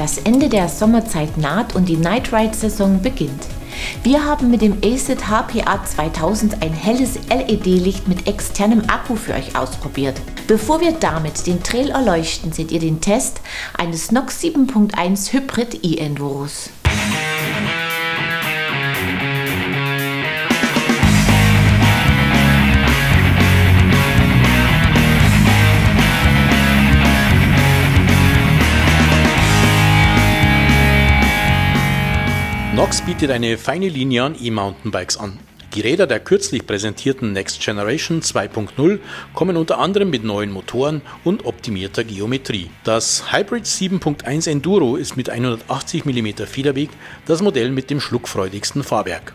Das Ende der Sommerzeit naht und die Night Ride Saison beginnt. Wir haben mit dem ACID HPA 2000 ein helles LED-Licht mit externem Akku für euch ausprobiert. Bevor wir damit den Trail erleuchten, seht ihr den Test eines NOx 7.1 Hybrid e-Enduros. Nox bietet eine feine Linie an E-Mountainbikes an. Die Räder der kürzlich präsentierten Next Generation 2.0 kommen unter anderem mit neuen Motoren und optimierter Geometrie. Das Hybrid 7.1 Enduro ist mit 180 mm Federweg das Modell mit dem schluckfreudigsten Fahrwerk.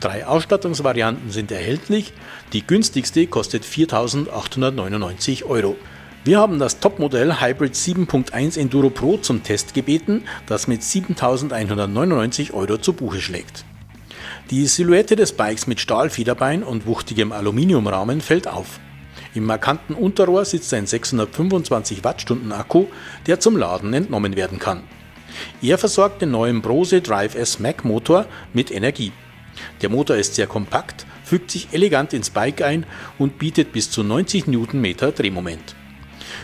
Drei Ausstattungsvarianten sind erhältlich, die günstigste kostet 4.899 Euro. Wir haben das Topmodell Hybrid 7.1 Enduro Pro zum Test gebeten, das mit 7.199 Euro zu Buche schlägt. Die Silhouette des Bikes mit Stahlfederbein und wuchtigem Aluminiumrahmen fällt auf. Im markanten Unterrohr sitzt ein 625 Wattstunden Akku, der zum Laden entnommen werden kann. Er versorgt den neuen Brose Drive S Mac Motor mit Energie. Der Motor ist sehr kompakt, fügt sich elegant ins Bike ein und bietet bis zu 90 Newtonmeter Drehmoment.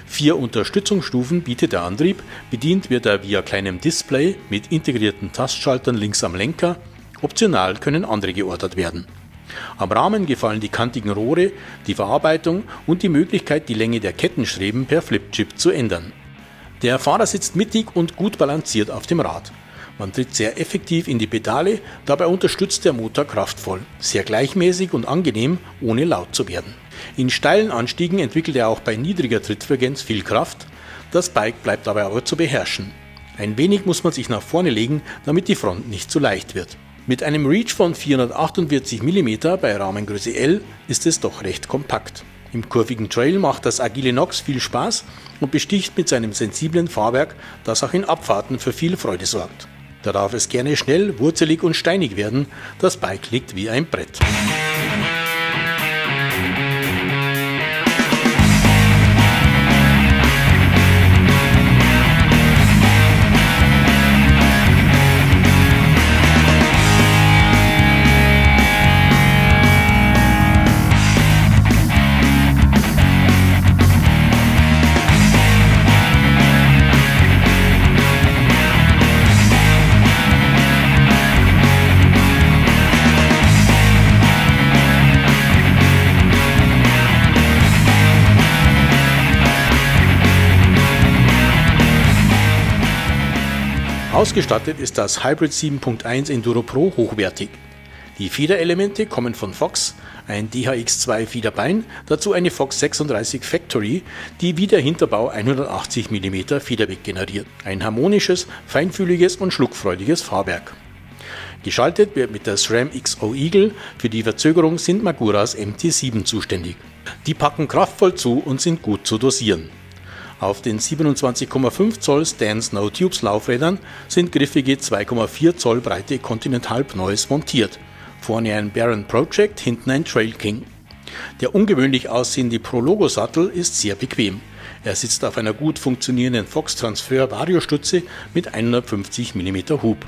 Vier Unterstützungsstufen bietet der Antrieb, bedient wird er via kleinem Display mit integrierten Tastschaltern links am Lenker, optional können andere geordert werden. Am Rahmen gefallen die kantigen Rohre, die Verarbeitung und die Möglichkeit, die Länge der Kettenstreben per Flipchip zu ändern. Der Fahrer sitzt mittig und gut balanciert auf dem Rad. Man tritt sehr effektiv in die Pedale, dabei unterstützt der Motor kraftvoll, sehr gleichmäßig und angenehm, ohne laut zu werden. In steilen Anstiegen entwickelt er auch bei niedriger Trittfrequenz viel Kraft, das Bike bleibt dabei aber zu beherrschen. Ein wenig muss man sich nach vorne legen, damit die Front nicht zu leicht wird. Mit einem Reach von 448 mm bei Rahmengröße L ist es doch recht kompakt. Im kurvigen Trail macht das agile Nox viel Spaß und besticht mit seinem sensiblen Fahrwerk, das auch in Abfahrten für viel Freude sorgt. Da darf es gerne schnell, wurzelig und steinig werden, das Bike liegt wie ein Brett. Ausgestattet ist das Hybrid 7.1 Enduro Pro hochwertig. Die Federelemente kommen von Fox, ein DHX2 Federbein, dazu eine Fox 36 Factory, die wie der Hinterbau 180 mm Federweg generiert. Ein harmonisches, feinfühliges und schluckfreudiges Fahrwerk. Geschaltet wird mit der SRAM XO Eagle, für die Verzögerung sind Maguras MT7 zuständig. Die packen kraftvoll zu und sind gut zu dosieren. Auf den 27,5 Zoll Stan Snow Tubes Laufrädern sind griffige 2,4 Zoll breite Continental Pneus montiert. Vorne ein Baron Project, hinten ein Trail King. Der ungewöhnlich aussehende Prologo-Sattel ist sehr bequem. Er sitzt auf einer gut funktionierenden Fox Transfer Variostütze mit 150 mm Hub.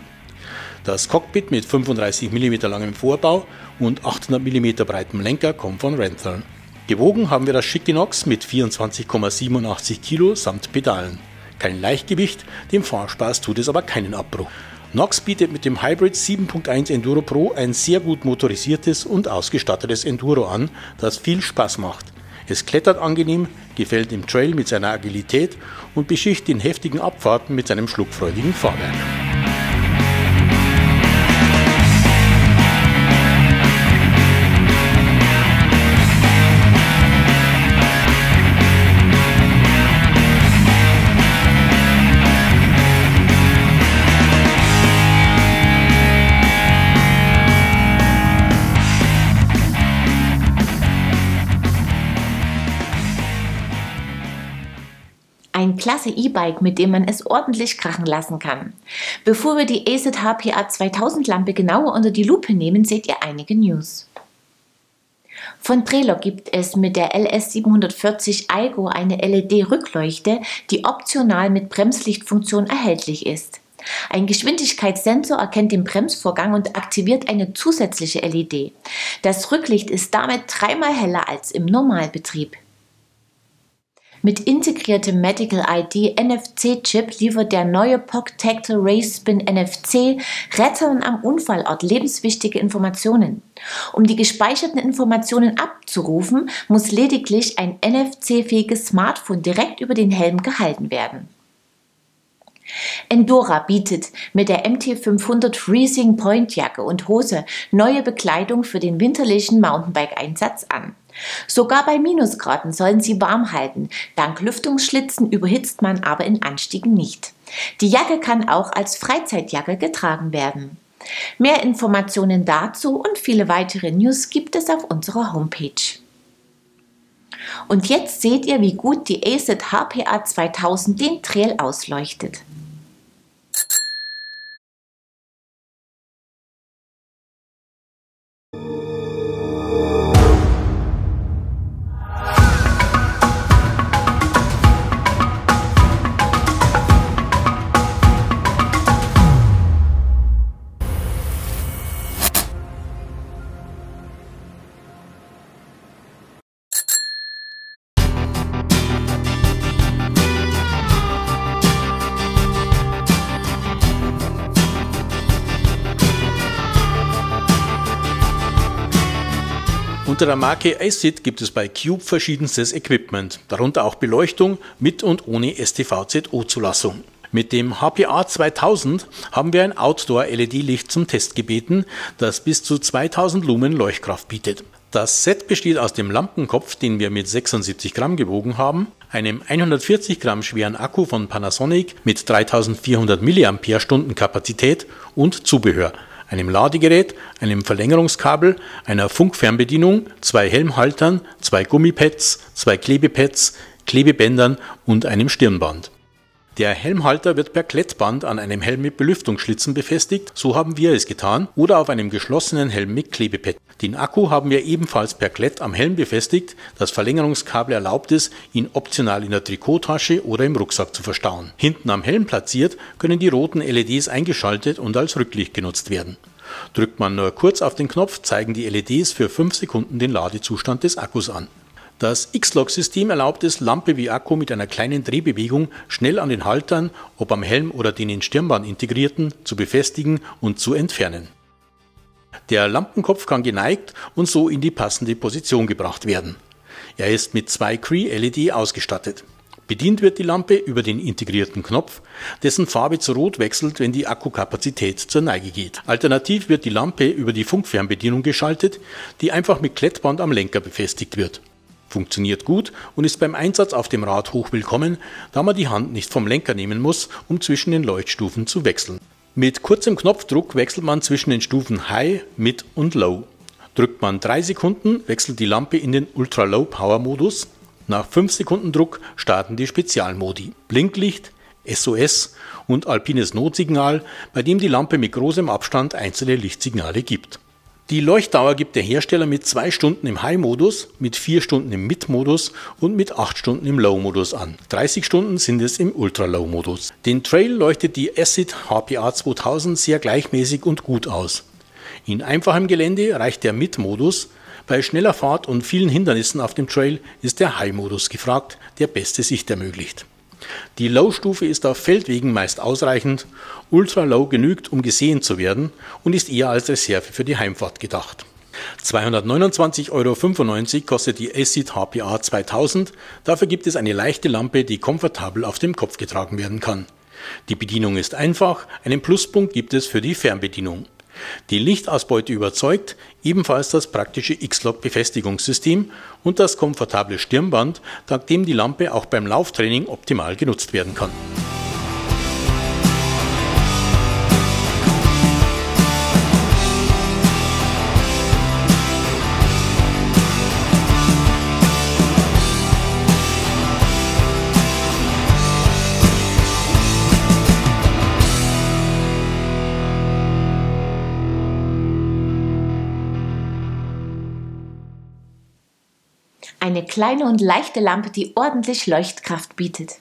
Das Cockpit mit 35 mm langem Vorbau und 800 mm breitem Lenker kommt von Renthal. Gewogen haben wir das Chickinox mit 24,87 Kilo samt Pedalen. Kein Leichtgewicht, dem Fahrspaß tut es aber keinen Abbruch. Nox bietet mit dem Hybrid 7.1 Enduro Pro ein sehr gut motorisiertes und ausgestattetes Enduro an, das viel Spaß macht. Es klettert angenehm, gefällt im Trail mit seiner Agilität und beschicht in heftigen Abfahrten mit seinem schluckfreudigen Fahrwerk. Ein klasse E-Bike, mit dem man es ordentlich krachen lassen kann. Bevor wir die ACID HPA 2000 Lampe genauer unter die Lupe nehmen, seht ihr einige News. Von Trailer gibt es mit der LS740 Aigo eine LED-Rückleuchte, die optional mit Bremslichtfunktion erhältlich ist. Ein Geschwindigkeitssensor erkennt den Bremsvorgang und aktiviert eine zusätzliche LED. Das Rücklicht ist damit dreimal heller als im Normalbetrieb. Mit integriertem Medical ID NFC-Chip liefert der neue POC-Tactile Race Spin NFC Rettern am Unfallort lebenswichtige Informationen. Um die gespeicherten Informationen abzurufen, muss lediglich ein NFC-fähiges Smartphone direkt über den Helm gehalten werden. Endora bietet mit der MT500 Freezing Point Jacke und Hose neue Bekleidung für den winterlichen Mountainbike-Einsatz an. Sogar bei Minusgraden sollen sie warm halten. Dank Lüftungsschlitzen überhitzt man aber in Anstiegen nicht. Die Jacke kann auch als Freizeitjacke getragen werden. Mehr Informationen dazu und viele weitere News gibt es auf unserer Homepage. Und jetzt seht ihr, wie gut die ACET HPA 2000 den Trail ausleuchtet. Unter der Marke ACID gibt es bei Cube verschiedenstes Equipment, darunter auch Beleuchtung mit und ohne STVZO-Zulassung. Mit dem HPA 2000 haben wir ein Outdoor-LED-Licht zum Test gebeten, das bis zu 2000 Lumen Leuchtkraft bietet. Das Set besteht aus dem Lampenkopf, den wir mit 76 Gramm gewogen haben, einem 140 Gramm schweren Akku von Panasonic mit 3400 mAh Kapazität und Zubehör – einem Ladegerät, einem Verlängerungskabel, einer Funkfernbedienung, zwei Helmhaltern, zwei Gummipads, zwei Klebepads, Klebebändern und einem Stirnband. Der Helmhalter wird per Klettband an einem Helm mit Belüftungsschlitzen befestigt, so haben wir es getan, oder auf einem geschlossenen Helm mit Klebepad. Den Akku haben wir ebenfalls per Klett am Helm befestigt, das Verlängerungskabel erlaubt es, ihn optional in der Trikottasche oder im Rucksack zu verstauen. Hinten am Helm platziert können die roten LEDs eingeschaltet und als Rücklicht genutzt werden. Drückt man nur kurz auf den Knopf, zeigen die LEDs für 5 Sekunden den Ladezustand des Akkus an. Das X-Log-System erlaubt es, Lampe wie Akku mit einer kleinen Drehbewegung schnell an den Haltern, ob am Helm oder den in Stirnband integrierten, zu befestigen und zu entfernen. Der Lampenkopf kann geneigt und so in die passende Position gebracht werden. Er ist mit zwei Cree-LED ausgestattet. Bedient wird die Lampe über den integrierten Knopf, dessen Farbe zu Rot wechselt, wenn die Akkukapazität zur Neige geht. Alternativ wird die Lampe über die Funkfernbedienung geschaltet, die einfach mit Klettband am Lenker befestigt wird. Funktioniert gut und ist beim Einsatz auf dem Rad hoch willkommen, da man die Hand nicht vom Lenker nehmen muss, um zwischen den Leuchtstufen zu wechseln. Mit kurzem Knopfdruck wechselt man zwischen den Stufen High, Mid und Low. Drückt man 3 Sekunden, wechselt die Lampe in den Ultra Low Power Modus. Nach 5 Sekunden Druck starten die Spezialmodi. Blinklicht, SOS und alpines Notsignal, bei dem die Lampe mit großem Abstand einzelne Lichtsignale gibt. Die Leuchtdauer gibt der Hersteller mit 2 Stunden im High-Modus, mit 4 Stunden im Mid-Modus und mit 8 Stunden im Low-Modus an. 30 Stunden sind es im Ultra-Low-Modus. Den Trail leuchtet die Acid HPA 2000 sehr gleichmäßig und gut aus. In einfachem Gelände reicht der Mid-Modus, bei schneller Fahrt und vielen Hindernissen auf dem Trail ist der High-Modus gefragt, der beste Sicht ermöglicht. Die Low-Stufe ist auf Feldwegen meist ausreichend, Ultra Low genügt, um gesehen zu werden und ist eher als Reserve für die Heimfahrt gedacht. 229,95 Euro kostet die Acid HPA 2000. Dafür gibt es eine leichte Lampe, die komfortabel auf dem Kopf getragen werden kann. Die Bedienung ist einfach, einen Pluspunkt gibt es für die Fernbedienung. Die Lichtausbeute überzeugt, ebenfalls das praktische X-Log-Befestigungssystem und das komfortable Stirnband, dank dem die Lampe auch beim Lauftraining optimal genutzt werden kann. Eine kleine und leichte Lampe, die ordentlich Leuchtkraft bietet.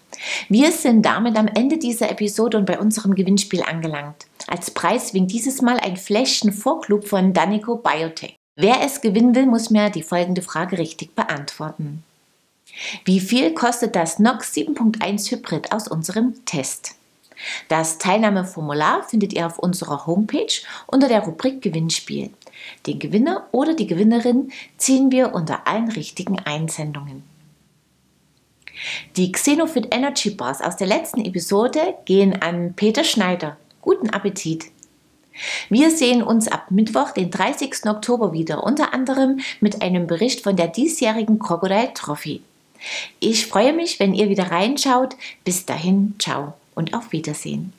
Wir sind damit am Ende dieser Episode und bei unserem Gewinnspiel angelangt. Als Preis winkt dieses Mal ein Fläschchen Vorklub von Danico Biotech. Wer es gewinnen will, muss mir die folgende Frage richtig beantworten. Wie viel kostet das NOx 7.1 Hybrid aus unserem Test? Das Teilnahmeformular findet ihr auf unserer Homepage unter der Rubrik Gewinnspiel. Den Gewinner oder die Gewinnerin ziehen wir unter allen richtigen Einsendungen. Die Xenofit Energy Bars aus der letzten Episode gehen an Peter Schneider. Guten Appetit! Wir sehen uns ab Mittwoch, den 30. Oktober wieder, unter anderem mit einem Bericht von der diesjährigen Crocodile Trophy. Ich freue mich, wenn ihr wieder reinschaut. Bis dahin, ciao und auf Wiedersehen.